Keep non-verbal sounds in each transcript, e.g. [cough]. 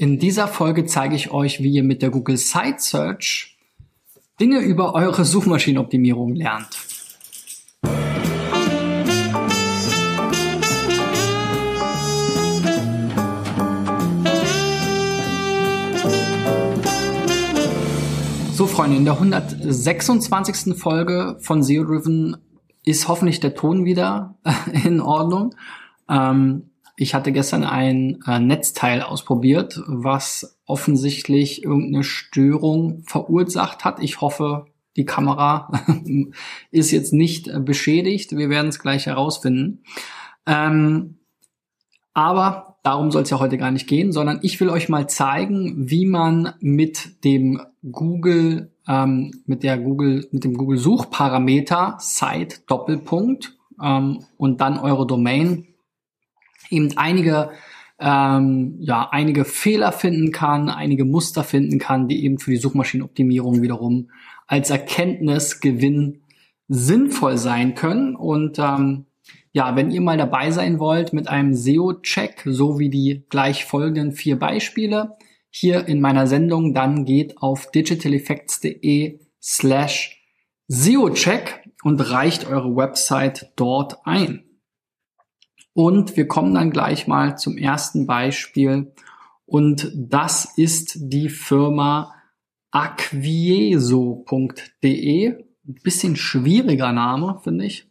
In dieser Folge zeige ich euch, wie ihr mit der Google Site Search Dinge über eure Suchmaschinenoptimierung lernt. So, Freunde, in der 126. Folge von SEO Driven ist hoffentlich der Ton wieder [laughs] in Ordnung. Ähm, ich hatte gestern ein äh, Netzteil ausprobiert, was offensichtlich irgendeine Störung verursacht hat. Ich hoffe, die Kamera [laughs] ist jetzt nicht äh, beschädigt. Wir werden es gleich herausfinden. Ähm, aber darum soll es ja heute gar nicht gehen, sondern ich will euch mal zeigen, wie man mit dem Google, ähm, mit der Google, mit dem Google Suchparameter Site Doppelpunkt ähm, und dann eure Domain eben einige ähm, ja einige Fehler finden kann, einige Muster finden kann, die eben für die Suchmaschinenoptimierung wiederum als Erkenntnisgewinn sinnvoll sein können. Und ähm, ja, wenn ihr mal dabei sein wollt mit einem SEO-Check, so wie die gleich folgenden vier Beispiele hier in meiner Sendung, dann geht auf digitaleffects.de slash SEO-Check und reicht eure Website dort ein. Und wir kommen dann gleich mal zum ersten Beispiel. Und das ist die Firma aquieso.de. Ein bisschen schwieriger Name, finde ich.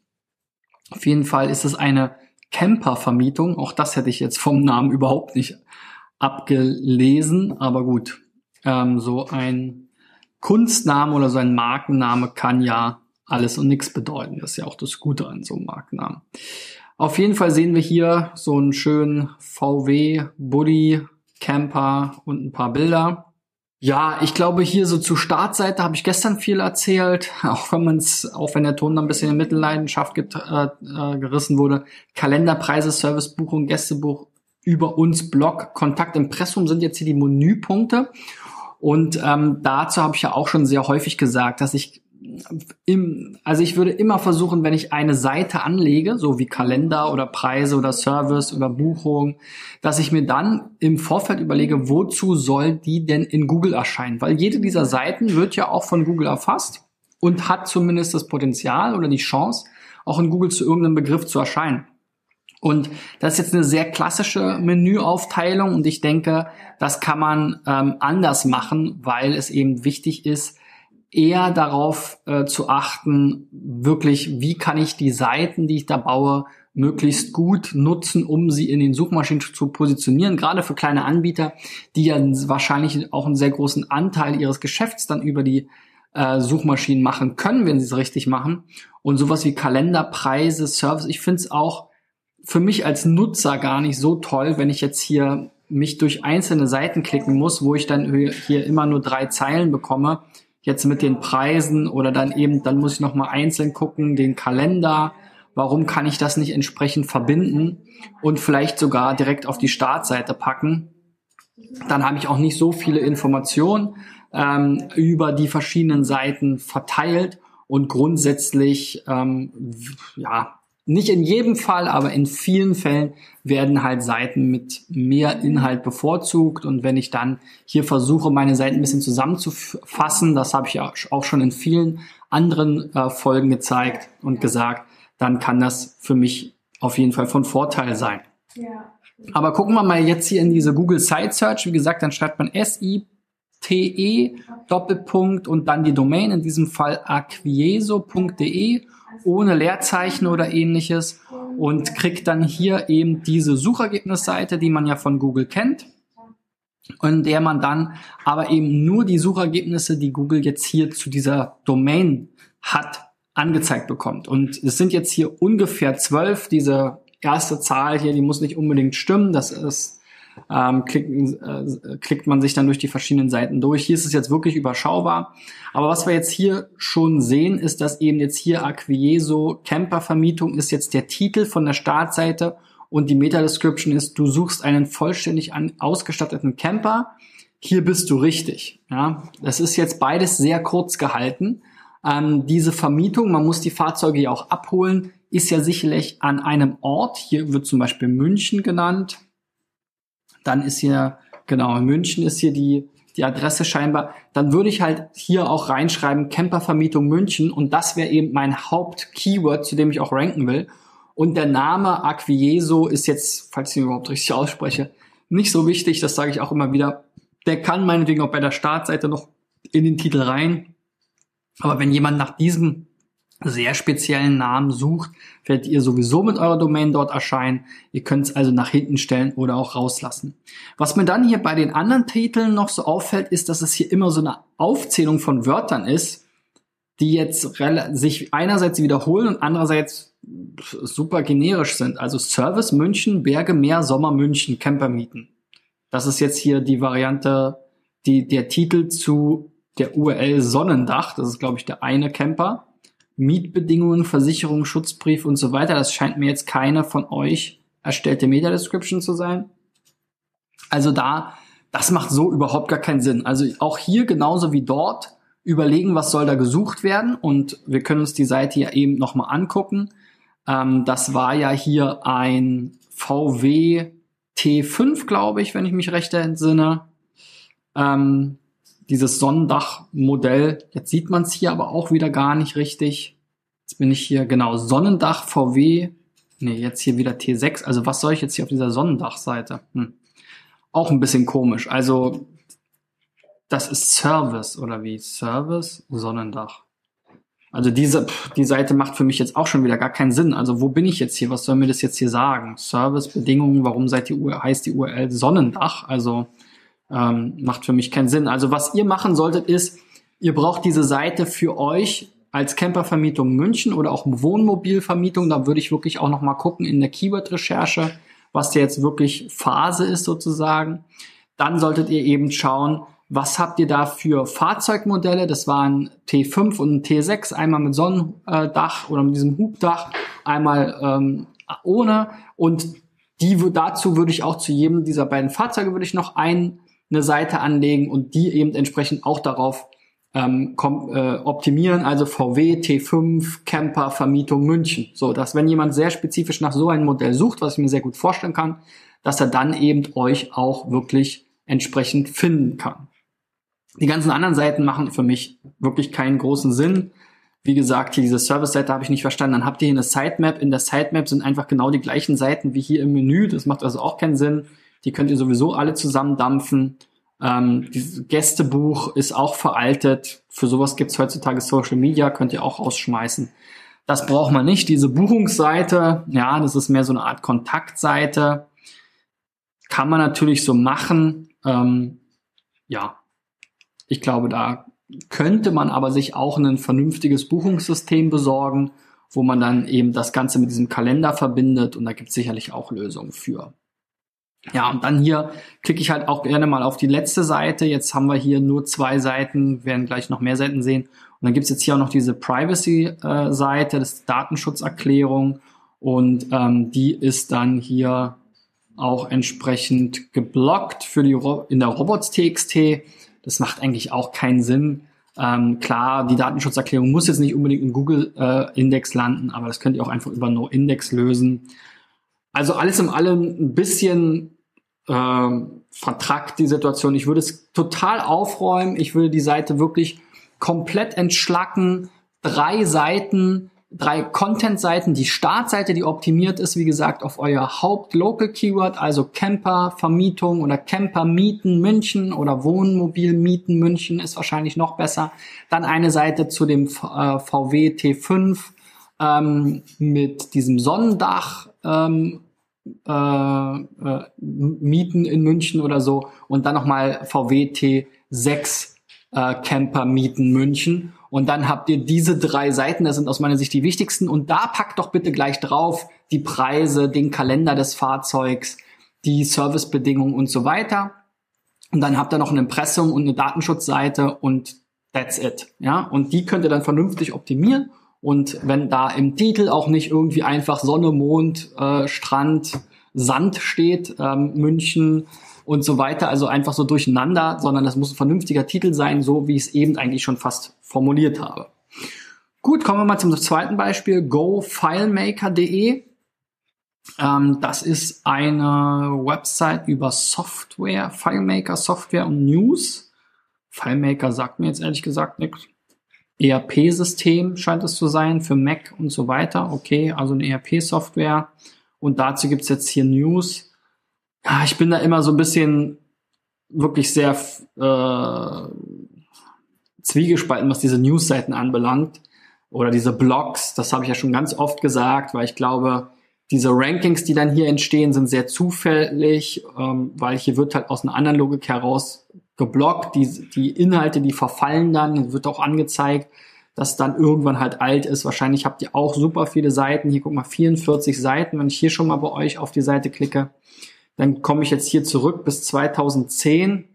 Auf jeden Fall ist es eine Camper-Vermietung. Auch das hätte ich jetzt vom Namen überhaupt nicht abgelesen. Aber gut, ähm, so ein Kunstname oder so ein Markenname kann ja alles und nichts bedeuten. Das ist ja auch das Gute an so einem Markennamen. Auf jeden Fall sehen wir hier so einen schönen VW Buddy Camper und ein paar Bilder. Ja, ich glaube hier so zur Startseite habe ich gestern viel erzählt, [laughs] auch wenn man es, auch wenn der Ton dann ein bisschen in Mittelleidenschaft get, äh, äh, gerissen wurde. Kalenderpreise, Servicebuchung, Gästebuch über uns, Blog, Kontakt, Impressum sind jetzt hier die Menüpunkte. Und ähm, dazu habe ich ja auch schon sehr häufig gesagt, dass ich im, also ich würde immer versuchen, wenn ich eine Seite anlege, so wie Kalender oder Preise oder Service oder Buchung, dass ich mir dann im Vorfeld überlege, wozu soll die denn in Google erscheinen? Weil jede dieser Seiten wird ja auch von Google erfasst und hat zumindest das Potenzial oder die Chance, auch in Google zu irgendeinem Begriff zu erscheinen. Und das ist jetzt eine sehr klassische Menüaufteilung und ich denke, das kann man ähm, anders machen, weil es eben wichtig ist, eher darauf äh, zu achten, wirklich, wie kann ich die Seiten, die ich da baue, möglichst gut nutzen, um sie in den Suchmaschinen zu positionieren, gerade für kleine Anbieter, die ja wahrscheinlich auch einen sehr großen Anteil ihres Geschäfts dann über die äh, Suchmaschinen machen können, wenn sie es richtig machen. Und sowas wie Kalenderpreise, Service, ich finde es auch für mich als Nutzer gar nicht so toll, wenn ich jetzt hier mich durch einzelne Seiten klicken muss, wo ich dann hier immer nur drei Zeilen bekomme jetzt mit den Preisen oder dann eben, dann muss ich nochmal einzeln gucken, den Kalender, warum kann ich das nicht entsprechend verbinden und vielleicht sogar direkt auf die Startseite packen. Dann habe ich auch nicht so viele Informationen ähm, über die verschiedenen Seiten verteilt und grundsätzlich ähm, ja nicht in jedem Fall, aber in vielen Fällen werden halt Seiten mit mehr Inhalt bevorzugt. Und wenn ich dann hier versuche, meine Seiten ein bisschen zusammenzufassen, das habe ich ja auch schon in vielen anderen äh, Folgen gezeigt und gesagt, dann kann das für mich auf jeden Fall von Vorteil sein. Ja. Aber gucken wir mal jetzt hier in diese Google Site Search. Wie gesagt, dann schreibt man S-I-T-E Doppelpunkt und dann die Domain, in diesem Fall aquieso.de ohne Leerzeichen oder ähnliches und kriegt dann hier eben diese Suchergebnisseite, die man ja von Google kennt und der man dann aber eben nur die Suchergebnisse, die Google jetzt hier zu dieser Domain hat, angezeigt bekommt. Und es sind jetzt hier ungefähr zwölf. Diese erste Zahl hier, die muss nicht unbedingt stimmen. Das ist ähm, klickt, äh, klickt man sich dann durch die verschiedenen Seiten durch. Hier ist es jetzt wirklich überschaubar. Aber was wir jetzt hier schon sehen, ist, dass eben jetzt hier Aquieso Camper-Vermietung ist jetzt der Titel von der Startseite und die Meta-Description ist, du suchst einen vollständig an, ausgestatteten Camper. Hier bist du richtig. Ja, das ist jetzt beides sehr kurz gehalten. Ähm, diese Vermietung, man muss die Fahrzeuge ja auch abholen, ist ja sicherlich an einem Ort. Hier wird zum Beispiel München genannt. Dann ist hier Genau, in München ist hier die, die Adresse scheinbar. Dann würde ich halt hier auch reinschreiben, Campervermietung München und das wäre eben mein Haupt-Keyword, zu dem ich auch ranken will. Und der Name Aquieso ist jetzt, falls ich ihn überhaupt richtig ausspreche, nicht so wichtig, das sage ich auch immer wieder. Der kann meinetwegen auch bei der Startseite noch in den Titel rein. Aber wenn jemand nach diesem sehr speziellen Namen sucht, werdet ihr sowieso mit eurer Domain dort erscheinen. Ihr könnt es also nach hinten stellen oder auch rauslassen. Was mir dann hier bei den anderen Titeln noch so auffällt, ist, dass es hier immer so eine Aufzählung von Wörtern ist, die jetzt sich einerseits wiederholen und andererseits super generisch sind. Also Service München, Berge, Meer, Sommer München, Camper mieten. Das ist jetzt hier die Variante, die, der Titel zu der URL Sonnendach. Das ist, glaube ich, der eine Camper. Mietbedingungen, Versicherung, Schutzbrief und so weiter. Das scheint mir jetzt keine von euch erstellte Meta-Description zu sein. Also da, das macht so überhaupt gar keinen Sinn. Also auch hier genauso wie dort überlegen, was soll da gesucht werden und wir können uns die Seite ja eben nochmal angucken. Ähm, das war ja hier ein VW T5, glaube ich, wenn ich mich recht entsinne. Ähm, dieses Sonnendach-Modell. Jetzt sieht man es hier aber auch wieder gar nicht richtig. Jetzt bin ich hier, genau, Sonnendach VW. Nee, jetzt hier wieder T6. Also was soll ich jetzt hier auf dieser Sonnendach-Seite? Hm. Auch ein bisschen komisch. Also das ist Service oder wie? Service, Sonnendach. Also diese, die Seite macht für mich jetzt auch schon wieder gar keinen Sinn. Also wo bin ich jetzt hier? Was soll mir das jetzt hier sagen? Service, Bedingungen, warum seid die heißt die URL Sonnendach? Also ähm, macht für mich keinen Sinn. Also was ihr machen solltet ist, ihr braucht diese Seite für euch als Campervermietung München oder auch Wohnmobilvermietung. Da würde ich wirklich auch noch mal gucken in der Keyword-Recherche, was da jetzt wirklich Phase ist sozusagen. Dann solltet ihr eben schauen, was habt ihr da für Fahrzeugmodelle? Das waren T5 und T6, einmal mit Sonnendach oder mit diesem Hubdach, einmal ähm, ohne. Und die dazu würde ich auch zu jedem dieser beiden Fahrzeuge würde ich noch ein eine Seite anlegen und die eben entsprechend auch darauf ähm, kom, äh, optimieren, also VW, T5, Camper, Vermietung München. So, dass wenn jemand sehr spezifisch nach so einem Modell sucht, was ich mir sehr gut vorstellen kann, dass er dann eben euch auch wirklich entsprechend finden kann. Die ganzen anderen Seiten machen für mich wirklich keinen großen Sinn. Wie gesagt, hier diese Service-Seite habe ich nicht verstanden. Dann habt ihr hier eine Sitemap. In der Sitemap sind einfach genau die gleichen Seiten wie hier im Menü. Das macht also auch keinen Sinn. Die könnt ihr sowieso alle zusammendampfen. Ähm, dieses Gästebuch ist auch veraltet. Für sowas gibt's heutzutage Social Media, könnt ihr auch rausschmeißen. Das braucht man nicht. Diese Buchungsseite, ja, das ist mehr so eine Art Kontaktseite. Kann man natürlich so machen. Ähm, ja, ich glaube, da könnte man aber sich auch ein vernünftiges Buchungssystem besorgen, wo man dann eben das Ganze mit diesem Kalender verbindet und da gibt es sicherlich auch Lösungen für. Ja, und dann hier klicke ich halt auch gerne mal auf die letzte Seite. Jetzt haben wir hier nur zwei Seiten, werden gleich noch mehr Seiten sehen. Und dann gibt's jetzt hier auch noch diese Privacy-Seite, das ist Datenschutzerklärung. Und ähm, die ist dann hier auch entsprechend geblockt für die Ro in der Robots.txt. Das macht eigentlich auch keinen Sinn. Ähm, klar, die Datenschutzerklärung muss jetzt nicht unbedingt im Google-Index äh, landen, aber das könnt ihr auch einfach über No-Index lösen. Also alles im allem ein bisschen äh, vertrackt die Situation. Ich würde es total aufräumen. Ich würde die Seite wirklich komplett entschlacken. Drei Seiten, drei Content-Seiten. Die Startseite, die optimiert ist, wie gesagt, auf euer Haupt-Local-Keyword, also Camper, Vermietung oder Camper Mieten München oder Wohnmobil Mieten München ist wahrscheinlich noch besser. Dann eine Seite zu dem äh, VW T5 ähm, mit diesem Sonnendach ähm, äh, äh, mieten in München oder so und dann nochmal VW T6 äh, Camper mieten München. Und dann habt ihr diese drei Seiten, das sind aus meiner Sicht die wichtigsten. Und da packt doch bitte gleich drauf die Preise, den Kalender des Fahrzeugs, die Servicebedingungen und so weiter. Und dann habt ihr noch ein Impressum und eine Datenschutzseite und that's it. Ja, und die könnt ihr dann vernünftig optimieren und wenn da im Titel auch nicht irgendwie einfach Sonne, Mond, äh, Strand, Sand steht, ähm, München und so weiter, also einfach so durcheinander, sondern das muss ein vernünftiger Titel sein, so wie ich es eben eigentlich schon fast formuliert habe. Gut, kommen wir mal zum zweiten Beispiel, gofilemaker.de. Ähm, das ist eine Website über Software, FileMaker Software und News. FileMaker sagt mir jetzt ehrlich gesagt nichts. ERP-System scheint es zu sein für Mac und so weiter. Okay, also eine ERP-Software. Und dazu gibt's jetzt hier News. Ja, ich bin da immer so ein bisschen wirklich sehr äh, zwiegespalten, was diese News-Seiten anbelangt. Oder diese Blogs, das habe ich ja schon ganz oft gesagt, weil ich glaube, diese Rankings, die dann hier entstehen, sind sehr zufällig, ähm, weil hier wird halt aus einer anderen Logik heraus geblockt. Die, die Inhalte, die verfallen dann, wird auch angezeigt, dass dann irgendwann halt alt ist. Wahrscheinlich habt ihr auch super viele Seiten. Hier guck mal, 44 Seiten. Wenn ich hier schon mal bei euch auf die Seite klicke, dann komme ich jetzt hier zurück bis 2010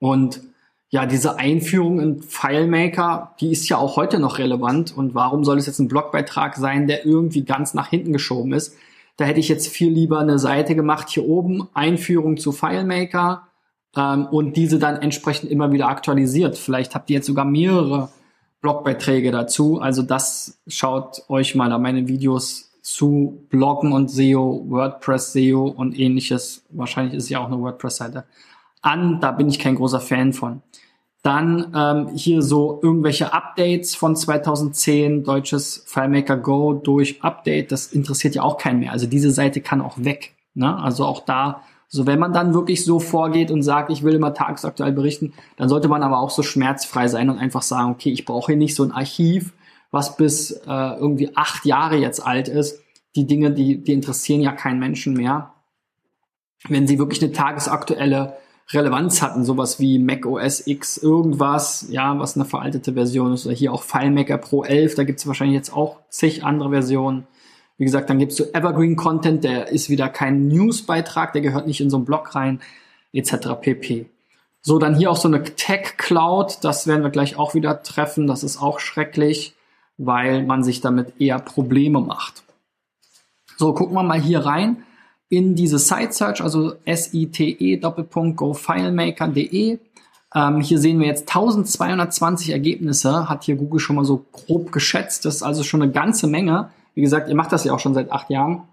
und ja, diese Einführung in FileMaker, die ist ja auch heute noch relevant. Und warum soll es jetzt ein Blogbeitrag sein, der irgendwie ganz nach hinten geschoben ist? Da hätte ich jetzt viel lieber eine Seite gemacht, hier oben, Einführung zu FileMaker ähm, und diese dann entsprechend immer wieder aktualisiert. Vielleicht habt ihr jetzt sogar mehrere Blogbeiträge dazu. Also das schaut euch mal an meine Videos zu Bloggen und SEO, WordPress SEO und ähnliches. Wahrscheinlich ist ja auch eine WordPress-Seite an. Da bin ich kein großer Fan von. Dann ähm, hier so irgendwelche Updates von 2010, deutsches FileMaker Go durch Update, das interessiert ja auch keinen mehr. Also diese Seite kann auch weg. Ne? Also auch da, so wenn man dann wirklich so vorgeht und sagt, ich will immer tagesaktuell berichten, dann sollte man aber auch so schmerzfrei sein und einfach sagen, okay, ich brauche hier nicht so ein Archiv, was bis äh, irgendwie acht Jahre jetzt alt ist. Die Dinge, die, die interessieren ja keinen Menschen mehr. Wenn sie wirklich eine tagesaktuelle Relevanz hatten, sowas wie Mac OS X irgendwas, ja, was eine veraltete Version ist, oder hier auch FileMaker Pro 11, da gibt's wahrscheinlich jetzt auch zig andere Versionen. Wie gesagt, dann gibt's so Evergreen Content, der ist wieder kein Newsbeitrag, der gehört nicht in so einen Blog rein, etc. pp. So, dann hier auch so eine Tech Cloud, das werden wir gleich auch wieder treffen, das ist auch schrecklich, weil man sich damit eher Probleme macht. So, gucken wir mal hier rein in diese Site Search, also S-I-T-E Doppelpunkt GoFileMaker.de. Ähm, hier sehen wir jetzt 1220 Ergebnisse, hat hier Google schon mal so grob geschätzt. Das ist also schon eine ganze Menge. Wie gesagt, ihr macht das ja auch schon seit acht Jahren.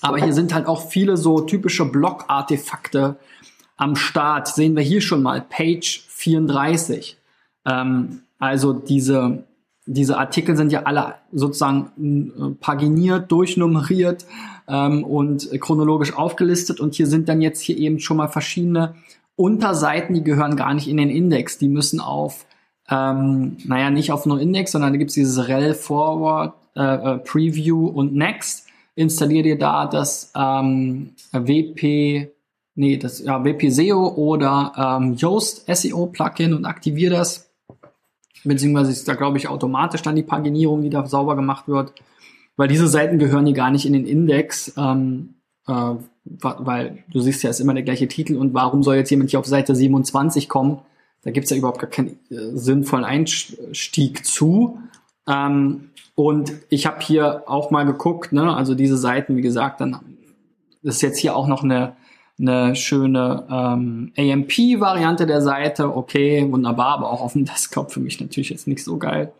Aber hier sind halt auch viele so typische Blog-Artefakte am Start. Sehen wir hier schon mal Page 34. Ähm, also diese diese Artikel sind ja alle sozusagen äh, paginiert, durchnummeriert ähm, und chronologisch aufgelistet. Und hier sind dann jetzt hier eben schon mal verschiedene Unterseiten, die gehören gar nicht in den Index. Die müssen auf, ähm, naja, nicht auf nur Index, sondern da gibt's dieses rel Forward, äh, äh, Preview und Next. Installier dir da das ähm, WP, nee, das ja, WP SEO oder ähm, Yoast SEO Plugin und aktivier das beziehungsweise ist da, glaube ich, automatisch dann die Paginierung, die da sauber gemacht wird, weil diese Seiten gehören hier gar nicht in den Index, ähm, äh, weil du siehst ja, es ist immer der gleiche Titel und warum soll jetzt jemand hier auf Seite 27 kommen? Da gibt's ja überhaupt gar keinen äh, sinnvollen Einstieg zu. Ähm, und ich habe hier auch mal geguckt, ne, also diese Seiten, wie gesagt, dann ist jetzt hier auch noch eine eine schöne ähm, AMP-Variante der Seite. Okay, wunderbar, aber auch auf dem Desktop für mich natürlich jetzt nicht so geil.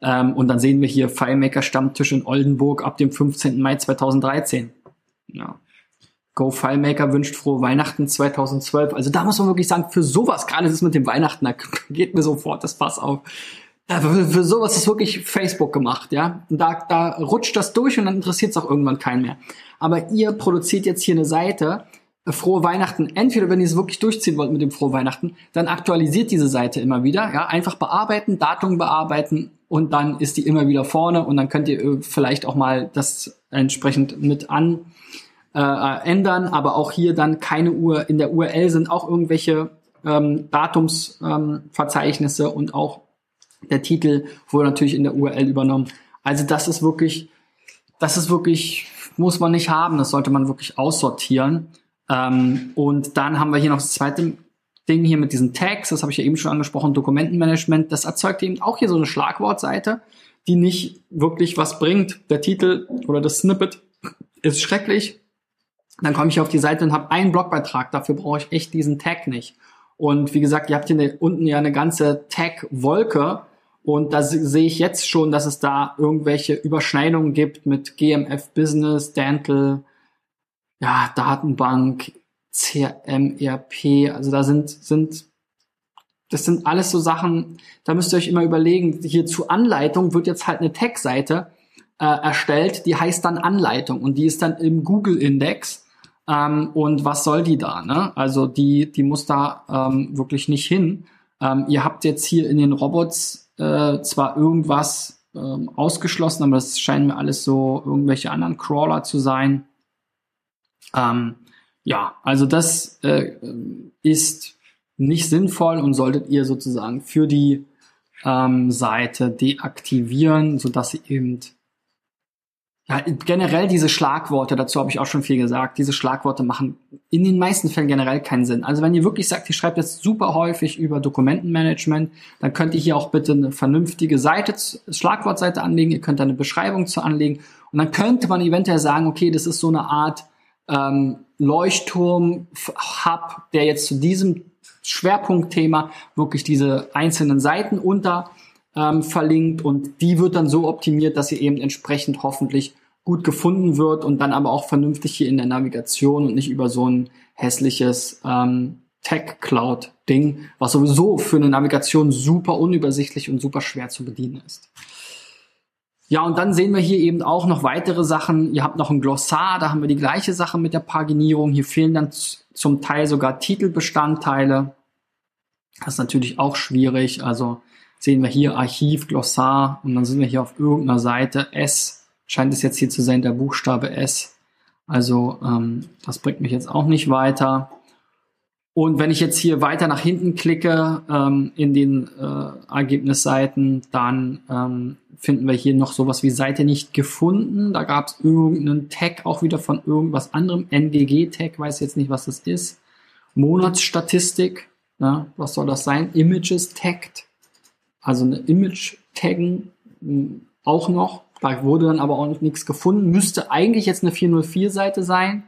Ähm, und dann sehen wir hier FileMaker Stammtisch in Oldenburg ab dem 15. Mai 2013. Ja. Go FileMaker wünscht frohe Weihnachten 2012. Also da muss man wirklich sagen, für sowas, gerade das mit dem Weihnachten, da [laughs] geht mir sofort das Pass auf. Für, für sowas ist wirklich Facebook gemacht, ja. Und da, da rutscht das durch und dann interessiert es auch irgendwann keinen mehr. Aber ihr produziert jetzt hier eine Seite, frohe Weihnachten. Entweder, wenn ihr es wirklich durchziehen wollt mit dem frohe Weihnachten, dann aktualisiert diese Seite immer wieder. Ja, einfach bearbeiten, Datum bearbeiten und dann ist die immer wieder vorne und dann könnt ihr äh, vielleicht auch mal das entsprechend mit an äh, ändern. Aber auch hier dann keine Uhr. In der URL sind auch irgendwelche ähm, Datumsverzeichnisse ähm, und auch der Titel wurde natürlich in der URL übernommen. Also das ist wirklich, das ist wirklich, muss man nicht haben. Das sollte man wirklich aussortieren. Ähm, und dann haben wir hier noch das zweite Ding hier mit diesen Tags, das habe ich ja eben schon angesprochen, Dokumentenmanagement. Das erzeugt eben auch hier so eine Schlagwortseite, die nicht wirklich was bringt. Der Titel oder das Snippet ist schrecklich. Dann komme ich auf die Seite und habe einen Blogbeitrag. Dafür brauche ich echt diesen Tag nicht. Und wie gesagt, ihr habt hier unten ja eine ganze Tag-Wolke Und da sehe ich jetzt schon, dass es da irgendwelche Überschneidungen gibt mit GMF Business, Dental, ja, Datenbank, CRM, ERP. Also da sind, sind, das sind alles so Sachen, da müsst ihr euch immer überlegen, hier zu Anleitung wird jetzt halt eine Tech-Seite äh, erstellt, die heißt dann Anleitung und die ist dann im Google-Index. Ähm, und was soll die da? Ne? Also die, die muss da ähm, wirklich nicht hin. Ähm, ihr habt jetzt hier in den Robots äh, zwar irgendwas ähm, ausgeschlossen, aber das scheinen mir alles so irgendwelche anderen Crawler zu sein. Ähm, ja, also das äh, ist nicht sinnvoll und solltet ihr sozusagen für die ähm, Seite deaktivieren, so dass sie eben ja, generell diese Schlagworte, dazu habe ich auch schon viel gesagt, diese Schlagworte machen in den meisten Fällen generell keinen Sinn. Also wenn ihr wirklich sagt, ihr schreibt jetzt super häufig über Dokumentenmanagement, dann könnt ihr hier auch bitte eine vernünftige Seite, Schlagwortseite anlegen, ihr könnt da eine Beschreibung zu anlegen und dann könnte man eventuell sagen, okay, das ist so eine Art ähm, Leuchtturm-Hub, der jetzt zu diesem Schwerpunktthema wirklich diese einzelnen Seiten unter ähm, verlinkt und die wird dann so optimiert, dass sie eben entsprechend hoffentlich gut gefunden wird und dann aber auch vernünftig hier in der Navigation und nicht über so ein hässliches ähm, Tech-Cloud-Ding, was sowieso für eine Navigation super unübersichtlich und super schwer zu bedienen ist. Ja, und dann sehen wir hier eben auch noch weitere Sachen. Ihr habt noch ein Glossar, da haben wir die gleiche Sache mit der Paginierung. Hier fehlen dann zum Teil sogar Titelbestandteile. Das ist natürlich auch schwierig. Also sehen wir hier Archiv, Glossar und dann sind wir hier auf irgendeiner Seite S. Scheint es jetzt hier zu sein, der Buchstabe S. Also ähm, das bringt mich jetzt auch nicht weiter. Und wenn ich jetzt hier weiter nach hinten klicke ähm, in den äh, Ergebnisseiten, dann ähm, finden wir hier noch sowas wie Seite nicht gefunden. Da gab es irgendeinen Tag auch wieder von irgendwas anderem. NGG-Tag, weiß jetzt nicht, was das ist. Monatsstatistik, ja, was soll das sein? Images tagged also eine Image-Taggen hm, auch noch. Da wurde dann aber auch nichts gefunden. Müsste eigentlich jetzt eine 404-Seite sein.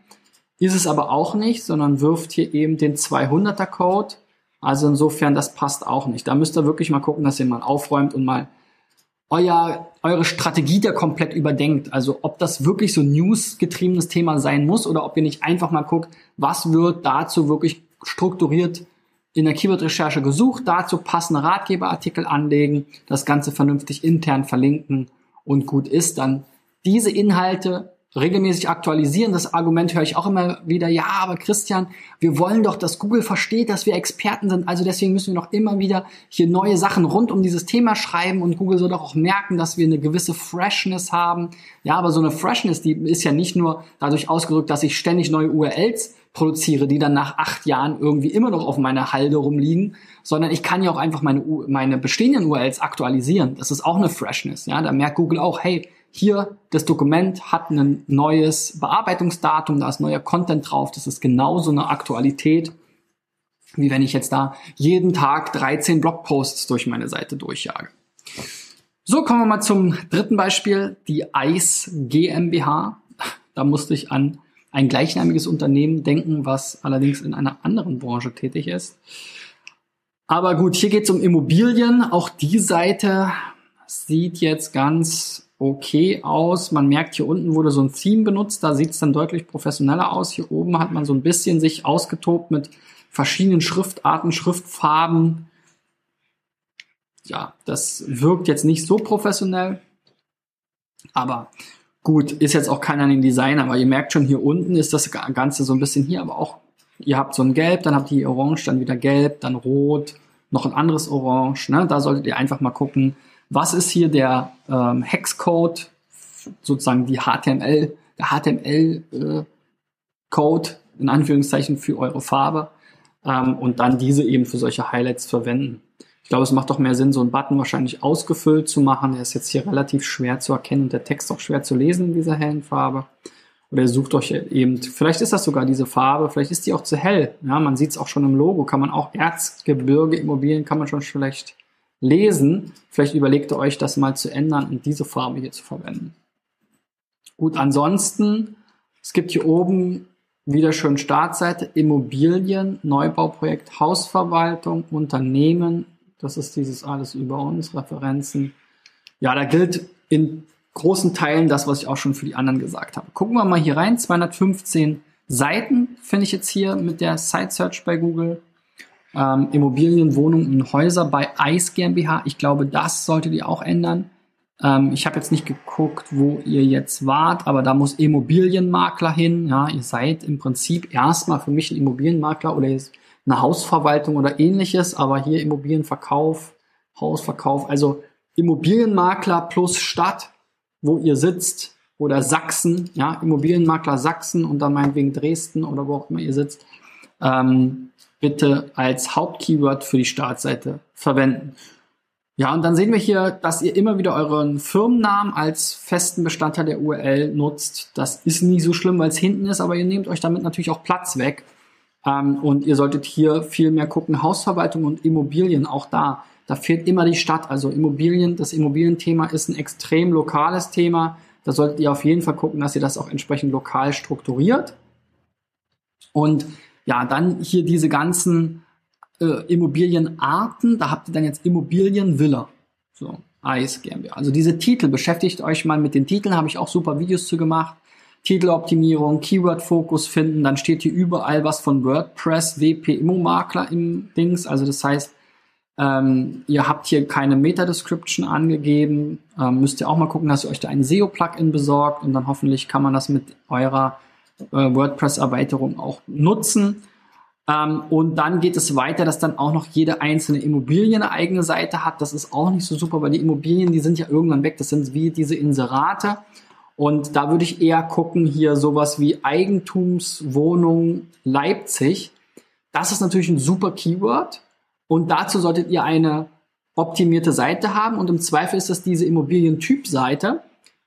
Ist es aber auch nicht, sondern wirft hier eben den 200er Code. Also insofern, das passt auch nicht. Da müsst ihr wirklich mal gucken, dass ihr mal aufräumt und mal euer, eure Strategie da komplett überdenkt. Also ob das wirklich so News-getriebenes Thema sein muss oder ob ihr nicht einfach mal guckt, was wird dazu wirklich strukturiert in der Keyword-Recherche gesucht, dazu passende Ratgeberartikel anlegen, das Ganze vernünftig intern verlinken und gut ist, dann diese Inhalte regelmäßig aktualisieren. Das Argument höre ich auch immer wieder, ja, aber Christian, wir wollen doch, dass Google versteht, dass wir Experten sind, also deswegen müssen wir doch immer wieder hier neue Sachen rund um dieses Thema schreiben und Google soll doch auch merken, dass wir eine gewisse Freshness haben. Ja, aber so eine Freshness, die ist ja nicht nur dadurch ausgedrückt, dass ich ständig neue URLs produziere, die dann nach acht Jahren irgendwie immer noch auf meiner Halde rumliegen, sondern ich kann ja auch einfach meine, meine bestehenden URLs aktualisieren. Das ist auch eine Freshness. Ja, da merkt Google auch, hey, hier das Dokument hat ein neues Bearbeitungsdatum, da ist neuer Content drauf. Das ist genauso eine Aktualität, wie wenn ich jetzt da jeden Tag 13 Blogposts durch meine Seite durchjage. So, kommen wir mal zum dritten Beispiel, die ICE GmbH. Da musste ich an ein gleichnamiges Unternehmen denken, was allerdings in einer anderen Branche tätig ist. Aber gut, hier geht es um Immobilien. Auch die Seite sieht jetzt ganz okay aus. Man merkt, hier unten wurde so ein Theme benutzt. Da sieht es dann deutlich professioneller aus. Hier oben hat man so ein bisschen sich ausgetobt mit verschiedenen Schriftarten, Schriftfarben. Ja, das wirkt jetzt nicht so professionell. Aber Gut, ist jetzt auch keiner ein Designer, aber ihr merkt schon, hier unten ist das Ganze so ein bisschen hier, aber auch, ihr habt so ein Gelb, dann habt ihr Orange, dann wieder Gelb, dann Rot, noch ein anderes Orange. Ne? Da solltet ihr einfach mal gucken, was ist hier der ähm, Hexcode, sozusagen die HTML, der HTML-Code äh, in Anführungszeichen für eure Farbe ähm, und dann diese eben für solche Highlights verwenden. Ich glaube, es macht doch mehr Sinn, so einen Button wahrscheinlich ausgefüllt zu machen. Der ist jetzt hier relativ schwer zu erkennen und der Text auch schwer zu lesen in dieser hellen Farbe. Oder sucht euch eben, vielleicht ist das sogar diese Farbe, vielleicht ist die auch zu hell. Ja, man sieht es auch schon im Logo, kann man auch Erzgebirge Immobilien kann man schon vielleicht lesen. Vielleicht überlegt ihr euch das mal zu ändern und diese Farbe hier zu verwenden. Gut, ansonsten, es gibt hier oben wieder schön Startseite, Immobilien, Neubauprojekt, Hausverwaltung, Unternehmen, Das ist dieses alles über uns, Referenzen. Ja, da gilt in großen Teilen das, was ich auch schon für die anderen gesagt habe. Gucken wir mal hier rein. 215 Seiten finde ich jetzt hier mit der Site Search bei Google. Ähm, Immobilien, Wohnungen und Häuser bei ICE GmbH. Ich glaube, das solltet ihr auch ändern. Ähm, ich habe jetzt nicht geguckt, wo ihr jetzt wart, aber da muss Immobilienmakler hin. Ja, ihr seid im Prinzip erstmal für mich ein Immobilienmakler oder eine Hausverwaltung oder ähnliches, aber hier Immobilienverkauf, Hausverkauf, also Immobilienmakler plus Stadt, wo ihr sitzt, oder Sachsen, ja, Immobilienmakler Sachsen und dann meinetwegen Dresden oder wo auch immer ihr sitzt, ähm, bitte als Hauptkeyword für die Startseite verwenden. Ja, und dann sehen wir hier, dass ihr immer wieder euren Firmennamen als festen Bestandteil der URL nutzt. Das ist nie so schlimm, weil es hinten ist, aber ihr nehmt euch damit natürlich auch Platz weg. Ähm, und ihr solltet hier viel mehr gucken. Hausverwaltung und Immobilien, auch da. Da fehlt immer die Stadt. Also Immobilien, das Immobilienthema ist ein extrem lokales Thema. Da solltet ihr auf jeden Fall gucken, dass ihr das auch entsprechend lokal strukturiert. Und ja, dann hier diese ganzen äh, Immobilienarten, da habt ihr dann jetzt Immobilienvilla. So, Eis GmbH. Also diese Titel, beschäftigt euch mal mit den Titeln, habe ich auch super Videos zu gemacht. Titeloptimierung, Keyword-Fokus finden, dann steht hier überall was von WordPress, WP Immo Makler im Dings. Also das heißt, ähm, ihr habt hier keine Meta-Description angegeben. Ähm, müsst ihr auch mal gucken, dass ihr euch da ein SEO-Plugin besorgt und dann hoffentlich kann man das mit eurer äh, WordPress-Erweiterung auch nutzen. Ähm, und dann geht es weiter, dass dann auch noch jede einzelne Immobilie eine eigene Seite hat. Das ist auch nicht so super, weil die Immobilien, die sind ja irgendwann weg. Das sind wie diese Inserate. Und da würde ich eher gucken, hier sowas wie Eigentumswohnung Leipzig. Das ist natürlich ein super Keyword. Und dazu solltet ihr eine optimierte Seite haben. Und im Zweifel ist das diese Immobilientyp-Seite,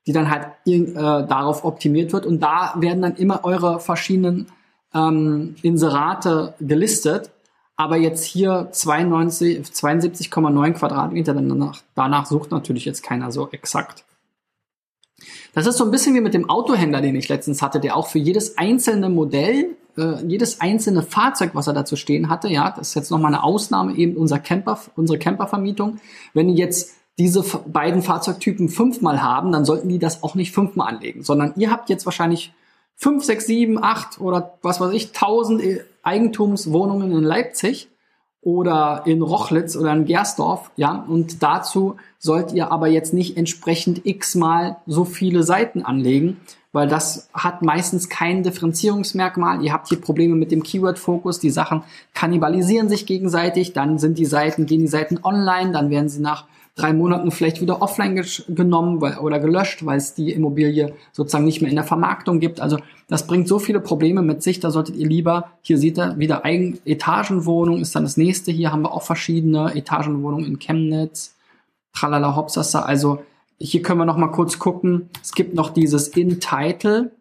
die dann halt äh, darauf optimiert wird. Und da werden dann immer eure verschiedenen ähm, Inserate gelistet, aber jetzt hier 72,9 Quadratmeter, danach, danach sucht natürlich jetzt keiner so exakt. Das ist so ein bisschen wie mit dem Autohändler, den ich letztens hatte, der auch für jedes einzelne Modell, äh, jedes einzelne Fahrzeug, was er dazu stehen hatte, ja, das ist jetzt nochmal eine Ausnahme, eben unser Camper, unsere Campervermietung. Wenn ihr jetzt diese beiden Fahrzeugtypen fünfmal haben, dann sollten die das auch nicht fünfmal anlegen, sondern ihr habt jetzt wahrscheinlich fünf, sechs, sieben, acht oder was weiß ich, tausend Eigentumswohnungen in Leipzig oder in Rochlitz oder in Gersdorf, ja, und dazu sollt ihr aber jetzt nicht entsprechend x-mal so viele Seiten anlegen, weil das hat meistens kein Differenzierungsmerkmal. Ihr habt hier Probleme mit dem Keyword-Fokus, die Sachen kannibalisieren sich gegenseitig, dann sind die Seiten, gehen die Seiten online, dann werden sie nach drei Monaten vielleicht wieder offline genommen weil, oder gelöscht, weil es die Immobilie sozusagen nicht mehr in der Vermarktung gibt. Also das bringt so viele Probleme mit sich, da solltet ihr lieber, hier seht ihr wieder Eigen Etagenwohnung ist dann das nächste. Hier haben wir auch verschiedene Etagenwohnungen in Chemnitz, tralala hopsasa. Also hier können wir noch mal kurz gucken. Es gibt noch dieses In-Title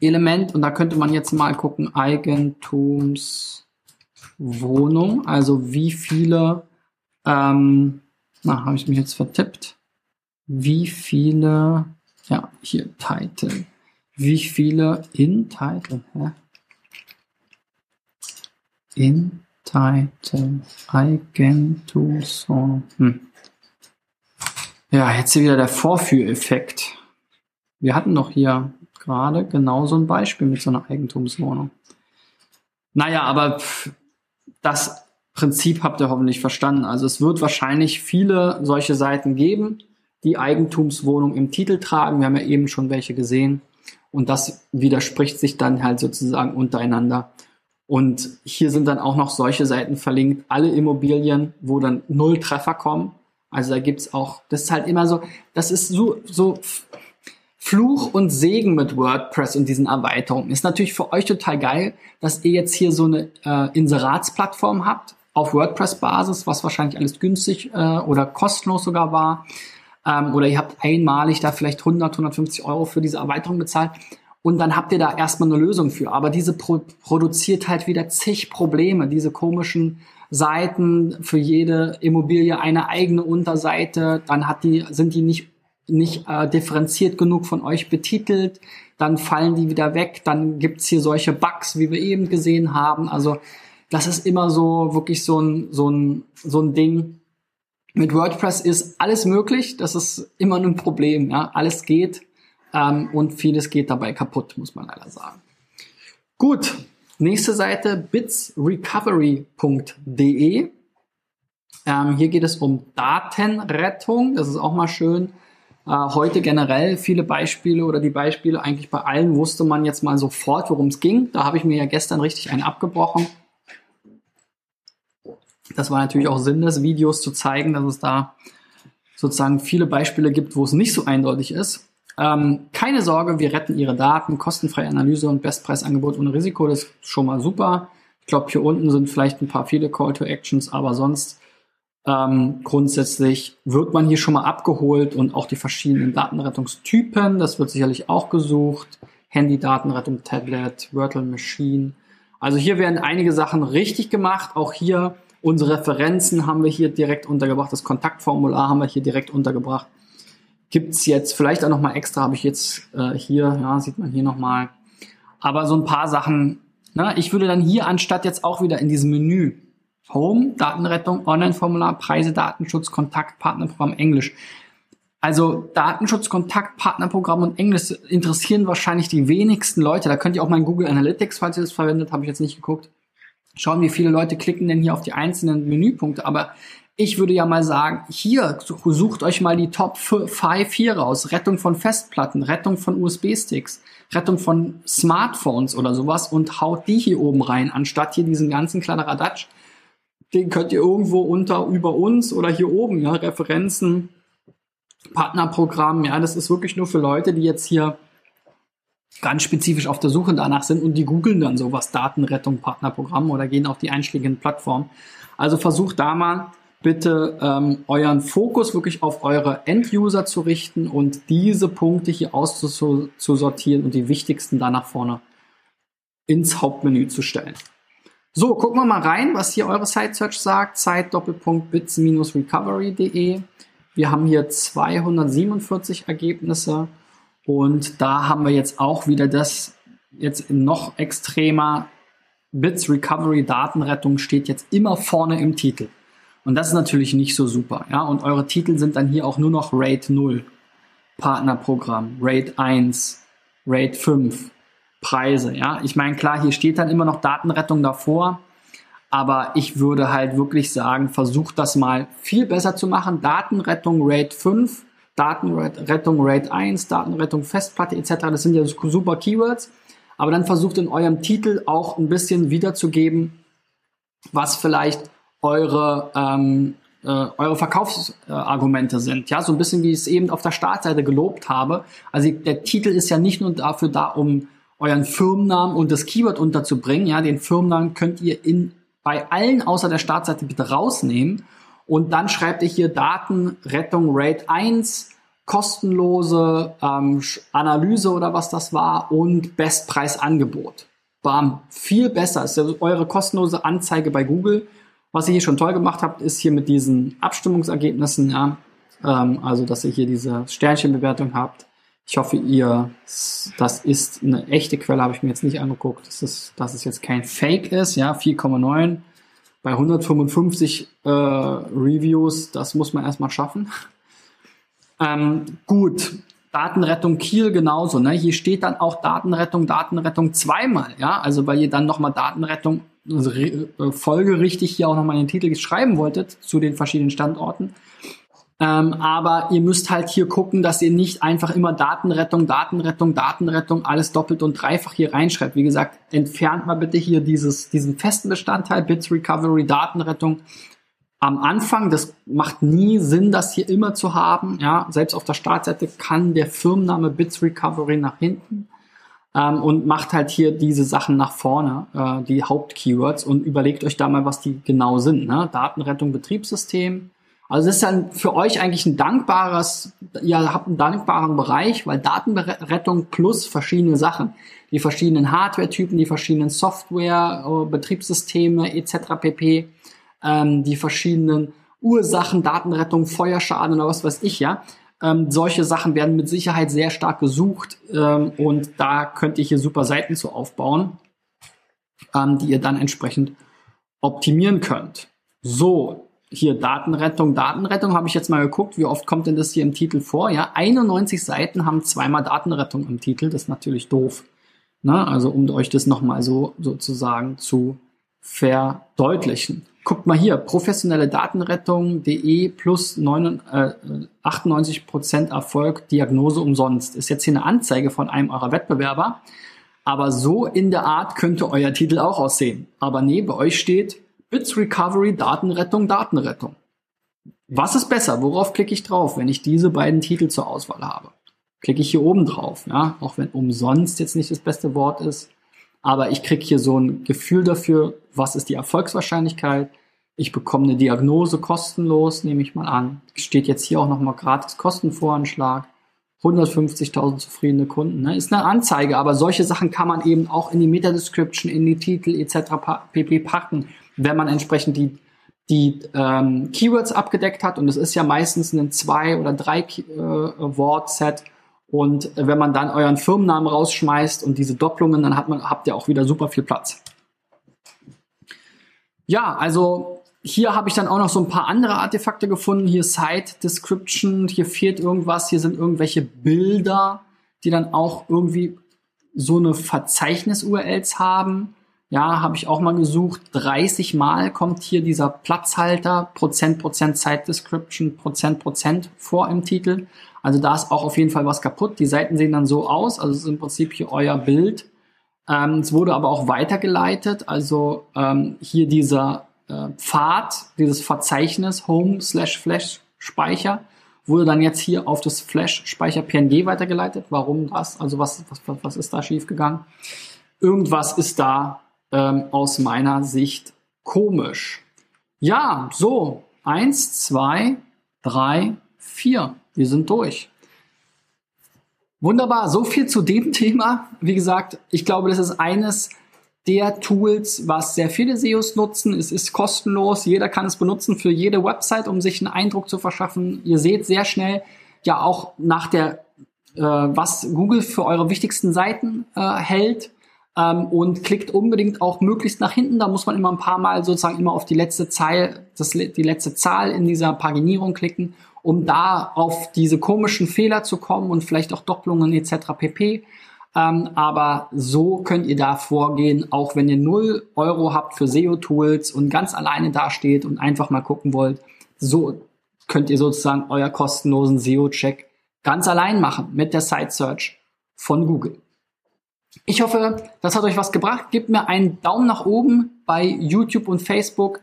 Element und da könnte man jetzt mal gucken, Eigentumswohnung, also wie viele ähm, na, habe ich mich jetzt vertippt? Wie viele, ja, hier, Title. Wie viele in Title, hä? In Title, Eigentumswohnung. Hm. Ja, jetzt hier wieder der Vorführeffekt. Wir hatten doch hier gerade genau so ein Beispiel mit so einer Eigentumswohnung. Naja, aber das Prinzip habt ihr hoffentlich verstanden. Also es wird wahrscheinlich viele solche Seiten geben, die Eigentumswohnung im Titel tragen. Wir haben ja eben schon welche gesehen. Und das widerspricht sich dann halt sozusagen untereinander. Und hier sind dann auch noch solche Seiten verlinkt, alle Immobilien, wo dann null Treffer kommen. Also da gibt's auch, das ist halt immer so, das ist so, so Fluch und Segen mit WordPress und diesen Erweiterungen. Ist natürlich für euch total geil, dass ihr jetzt hier so eine äh, Inseratsplattform habt, auf WordPress-Basis, was wahrscheinlich alles günstig äh, oder kostenlos sogar war. Ähm, oder ihr habt einmalig da vielleicht 100, 150 Euro für diese Erweiterung bezahlt. Und dann habt ihr da erstmal eine Lösung für. Aber diese pro produziert halt wieder zig Probleme. Diese komischen Seiten für jede Immobilie eine eigene Unterseite. Dann hat die, sind die nicht, nicht äh, differenziert genug von euch betitelt. Dann fallen die wieder weg. Dann gibt's hier solche Bugs, wie wir eben gesehen haben. Also das ist immer so wirklich so ein, so ein, so ein Ding. Mit WordPress ist alles möglich. Das ist immer ein Problem. Ja, alles geht ähm, und vieles geht dabei kaputt, muss man leider sagen. Gut, nächste Seite bitsrecovery.de. Ähm, hier geht es um Datenrettung. Das ist auch mal schön. Äh, heute generell viele Beispiele oder die Beispiele eigentlich bei allen wusste man jetzt mal sofort, worum es ging. Da habe ich mir ja gestern richtig einen abgebrochen. Das war natürlich auch Sinn des Videos zu zeigen, dass es da sozusagen viele Beispiele gibt, wo es nicht so eindeutig ist. Ähm, keine Sorge, wir retten Ihre Daten, kostenfreie Analyse und Bestpreisangebot ohne Risiko, das ist schon mal super. Ich glaube, hier unten sind vielleicht ein paar viele Call to Actions, aber sonst ähm, grundsätzlich wird man hier schon mal abgeholt und auch die verschiedenen Datenrettungstypen, das wird sicherlich auch gesucht. Handy-Datenrettung, Tablet, Virtual Machine. Also hier werden einige Sachen richtig gemacht. Auch hier Unsere Referenzen haben wir hier direkt untergebracht, das Kontaktformular haben wir hier direkt untergebracht. Gibt's jetzt vielleicht auch nochmal extra, habe ich jetzt äh, hier, ja, sieht man hier nochmal. Aber so ein paar Sachen, ne, ich würde dann hier anstatt jetzt auch wieder in diesem Menü Home, Datenrettung, Online-Formular, Preise, Datenschutz, Kontakt, Partnerprogramm, Englisch. Also Datenschutz, Kontakt, Partnerprogramm und Englisch interessieren wahrscheinlich die wenigsten Leute. Da könnt ihr auch mal in Google Analytics, falls ihr das verwendet, habe ich jetzt nicht geguckt, schauen, wie viele Leute klicken denn hier auf die einzelnen Menüpunkte. Aber ich würde ja mal sagen, hier sucht euch mal die Top 5 hier raus. Rettung von Festplatten, Rettung von USB-Sticks, Rettung von Smartphones oder sowas und haut die hier oben rein, anstatt hier diesen ganzen Kladderadatsch. Den könnt ihr irgendwo unter über uns oder hier oben, ja, Referenzen, Partnerprogramm, ja, das ist wirklich nur für Leute, die jetzt hier ganz spezifisch auf der Suche danach sind und die googeln dann sowas, Datenrettung, Partnerprogramm oder gehen auf die einschlägigen Plattformen. Also versucht da mal bitte ähm, euren Fokus wirklich auf eure End-User zu richten und diese Punkte hier auszusortieren und die wichtigsten da nach vorne ins Hauptmenü zu stellen. So, gucken wir mal rein, was hier eure Site Search sagt. Site Doppelpunkt bits-recovery.de. Wir haben hier 247 Ergebnisse und da haben wir jetzt auch wieder das jetzt noch extremer Bits Recovery Datenrettung steht jetzt immer vorne im Titel. Und das ist natürlich nicht so super. Ja, und eure Titel sind dann hier auch nur noch Rate 0, Partnerprogramm, Rate 1, Rate 5, Preise. Ja, ich meine, klar, hier steht dann immer noch Datenrettung davor. Aber ich würde halt wirklich sagen, versucht das mal viel besser zu machen. Datenrettung Rate 5 Datenrettung RAID 1, Datenrettung Festplatte etc. Das sind ja super Keywords. Aber dann versucht in eurem Titel auch ein bisschen wiederzugeben, was vielleicht eure, ähm, äh, eure Verkaufsargumente äh, sind. Ja, so ein bisschen wie ich es eben auf der Startseite gelobt habe. Also der Titel ist ja nicht nur dafür da, um euren Firmennamen und das Keyword unterzubringen. Ja, den Firmennamen könnt ihr in, bei allen außer der Startseite bitte rausnehmen und dann schreibt ihr hier Datenrettung Rate 1, kostenlose ähm, Analyse oder was das war und Bestpreisangebot. Bam, viel besser. ist ja eure kostenlose Anzeige bei Google. Was ihr hier schon toll gemacht habt, ist hier mit diesen Abstimmungsergebnissen, ja, ähm, also dass ihr hier diese Sternchenbewertung habt. Ich hoffe, ihr, das ist eine echte Quelle, habe ich mir jetzt nicht angeguckt, dass es, dass es jetzt kein Fake ist, ja, 4,9 bei 155 äh, Reviews, das muss man erstmal schaffen. [laughs] Ähm, gut, Datenrettung Kiel genauso. Ne? Hier steht dann auch Datenrettung, Datenrettung zweimal. Ja, also weil ihr dann nochmal Datenrettung also, äh, folgerichtig hier auch nochmal den Titel schreiben wolltet zu den verschiedenen Standorten. Ähm, aber ihr müsst halt hier gucken, dass ihr nicht einfach immer Datenrettung, Datenrettung, Datenrettung, alles doppelt und dreifach hier reinschreibt. Wie gesagt, entfernt mal bitte hier dieses, diesen festen Bestandteil, Bits Recovery, Datenrettung am Anfang. Das macht nie Sinn, das hier immer zu haben. Ja, selbst auf der Startseite kann der Firmenname Bits Recovery nach hinten ähm, und macht halt hier diese Sachen nach vorne, äh, die Hauptkeywords und überlegt euch da mal, was die genau sind. Ne? Datenrettung, Betriebssystem, also es ist dann für euch eigentlich ein dankbares, ihr habt einen dankbaren Bereich, weil Datenrettung plus verschiedene Sachen, die verschiedenen Hardware-Typen, die verschiedenen Software, Betriebssysteme etc. pp, ähm, die verschiedenen Ursachen, Datenrettung, Feuerschaden oder was weiß ich ja. Ähm, solche Sachen werden mit Sicherheit sehr stark gesucht ähm, und da könnt ihr hier super Seiten zu aufbauen, ähm, die ihr dann entsprechend optimieren könnt. So, hier Datenrettung, Datenrettung habe ich jetzt mal geguckt, wie oft kommt denn das hier im Titel vor? Ja, 91 Seiten haben zweimal Datenrettung im Titel, das ist natürlich doof. Ne? Also um euch das nochmal so sozusagen zu verdeutlichen. Guckt mal hier, professionelle Datenrettung.de plus 9, äh, 98% Erfolg, Diagnose umsonst. Ist jetzt hier eine Anzeige von einem eurer Wettbewerber. Aber so in der Art könnte euer Titel auch aussehen. Aber nee, bei euch steht Bits Recovery, Datenrettung, Datenrettung. Was ist besser? Worauf klicke ich drauf, wenn ich diese beiden Titel zur Auswahl habe? Klicke ich hier oben drauf, ja, auch wenn umsonst jetzt nicht das beste Wort ist. Aber ich kriege hier so ein Gefühl dafür, was ist die Erfolgswahrscheinlichkeit. Ich bekomme eine Diagnose kostenlos, nehme ich mal an. Steht jetzt hier auch nochmal gratis Kostenvoranschlag. 150.000 zufriedene Kunden. Ne? Ist eine Anzeige, aber solche Sachen kann man eben auch in die Meta-Description, in die Titel etc. pp. packen, wenn man entsprechend die, die ähm, Keywords abgedeckt hat. Und es ist ja meistens ein zwei- oder drei äh. Und wenn man dann euren Firmennamen rausschmeißt und diese Doppelungen, dann hat man, habt ihr auch wieder super viel Platz. Ja, also hier habe ich dann auch noch so ein paar andere Artefakte gefunden. Hier Site Description, hier fehlt irgendwas, hier sind irgendwelche Bilder, die dann auch irgendwie so eine Verzeichnis-URLs haben. Ja, habe ich auch mal gesucht. 30 Mal kommt hier dieser Platzhalter, Prozent, Prozent, Site Description, Prozent, Prozent vor im Titel. Also da ist auch auf jeden Fall was kaputt. Die Seiten sehen dann so aus, also es ist im Prinzip hier euer Bild. Ähm, es wurde aber auch weitergeleitet, also ähm, hier dieser äh, Pfad, dieses Verzeichnis Home slash Flash Speicher wurde dann jetzt hier auf das Flash Speicher PNG weitergeleitet. Warum das? Also was, was, was ist da schiefgegangen? Irgendwas ist da ähm, aus meiner Sicht komisch. Ja, so. Eins, zwei, drei, vier. Wir sind durch. Wunderbar, so viel zu dem [laughs] Thema. Wie gesagt, ich glaube, das ist eines der Tools, was sehr viele SEOs nutzen. Es ist kostenlos, jeder kann es benutzen für jede Website, um sich einen Eindruck zu verschaffen. Ihr seht sehr schnell ja auch nach der, äh, was Google für eure wichtigsten Seiten äh, hält ähm, und klickt unbedingt auch möglichst nach hinten. Da muss man immer ein paar Mal sozusagen immer auf die letzte Zahl, das, die letzte Zahl in dieser Paginierung klicken um da auf diese komischen Fehler zu kommen und vielleicht auch Doppelungen etc. pp. Ähm, aber so könnt ihr da vorgehen, auch wenn ihr 0 Euro habt für SEO-Tools und ganz alleine dasteht und einfach mal gucken wollt. So könnt ihr sozusagen euer kostenlosen SEO-Check ganz allein machen mit der Site Search von Google. Ich hoffe, das hat euch was gebracht. Gebt mir einen Daumen nach oben bei YouTube und Facebook.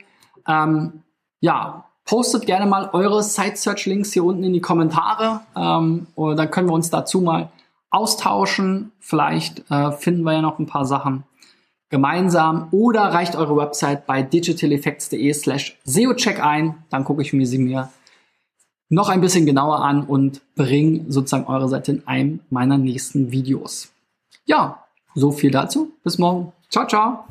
Ähm, ja, Postet gerne mal eure Site-Search-Links hier unten in die Kommentare. Ähm, oder dann können wir uns dazu mal austauschen. Vielleicht äh, finden wir ja noch ein paar Sachen gemeinsam. Oder reicht eure Website bei digitaleffects.de slash SEO-Check ein. Dann gucke ich mir sie mir noch ein bisschen genauer an und bringe sozusagen eure Seite in einem meiner nächsten Videos. Ja, so viel dazu. Bis morgen. Ciao, ciao.